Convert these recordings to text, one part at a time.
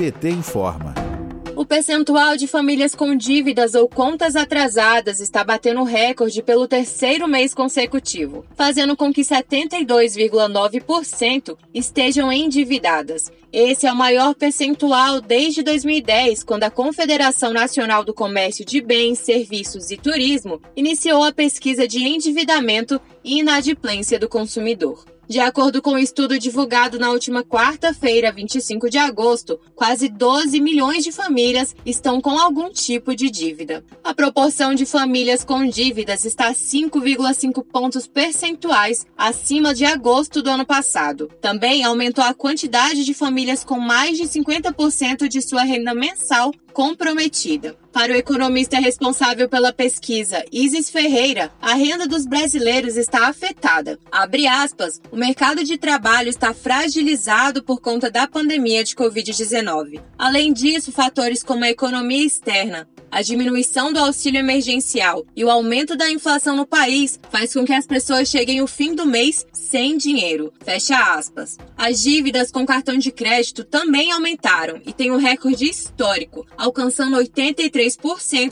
PT informa. O percentual de famílias com dívidas ou contas atrasadas está batendo recorde pelo terceiro mês consecutivo, fazendo com que 72,9% estejam endividadas. Esse é o maior percentual desde 2010, quando a Confederação Nacional do Comércio de Bens, Serviços e Turismo iniciou a pesquisa de endividamento e inadimplência do consumidor. De acordo com o um estudo divulgado na última quarta-feira, 25 de agosto, quase 12 milhões de famílias estão com algum tipo de dívida. A proporção de famílias com dívidas está 5,5 pontos percentuais acima de agosto do ano passado. Também aumentou a quantidade de famílias com mais de 50% de sua renda mensal comprometida. Para o economista responsável pela pesquisa, Isis Ferreira, a renda dos brasileiros está afetada. Abre aspas, o mercado de trabalho está fragilizado por conta da pandemia de Covid-19. Além disso, fatores como a economia externa, a diminuição do auxílio emergencial e o aumento da inflação no país faz com que as pessoas cheguem ao fim do mês sem dinheiro. Fecha aspas. As dívidas com cartão de crédito também aumentaram e têm um recorde histórico, alcançando 83%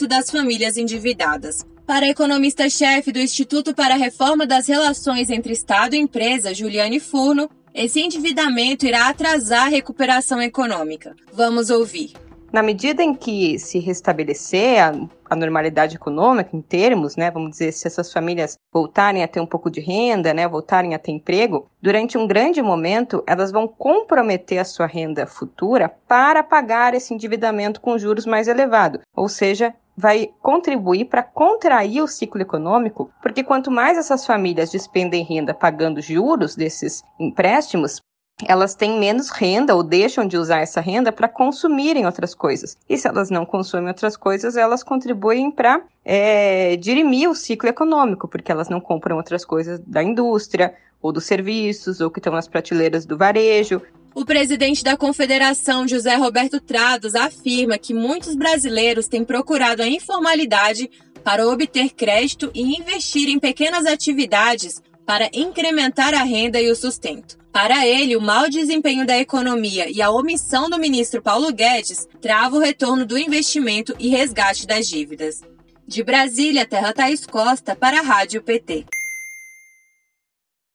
das famílias endividadas. Para a economista-chefe do Instituto para a Reforma das Relações entre Estado e Empresa, Juliane Furno, esse endividamento irá atrasar a recuperação econômica. Vamos ouvir. Na medida em que se restabelecer a, a, normalidade econômica, em termos, né, vamos dizer, se essas famílias voltarem a ter um pouco de renda, né, voltarem a ter emprego, durante um grande momento elas vão comprometer a sua renda futura para pagar esse endividamento com juros mais elevados, ou seja, vai contribuir para contrair o ciclo econômico, porque quanto mais essas famílias despendem renda pagando juros desses empréstimos, elas têm menos renda ou deixam de usar essa renda para consumirem outras coisas. E se elas não consumem outras coisas, elas contribuem para é, dirimir o ciclo econômico, porque elas não compram outras coisas da indústria ou dos serviços ou que estão nas prateleiras do varejo. O presidente da Confederação, José Roberto Trados, afirma que muitos brasileiros têm procurado a informalidade para obter crédito e investir em pequenas atividades para incrementar a renda e o sustento. Para ele, o mau desempenho da economia e a omissão do ministro Paulo Guedes trava o retorno do investimento e resgate das dívidas. De Brasília, Terra Thaís Costa, para a Rádio PT.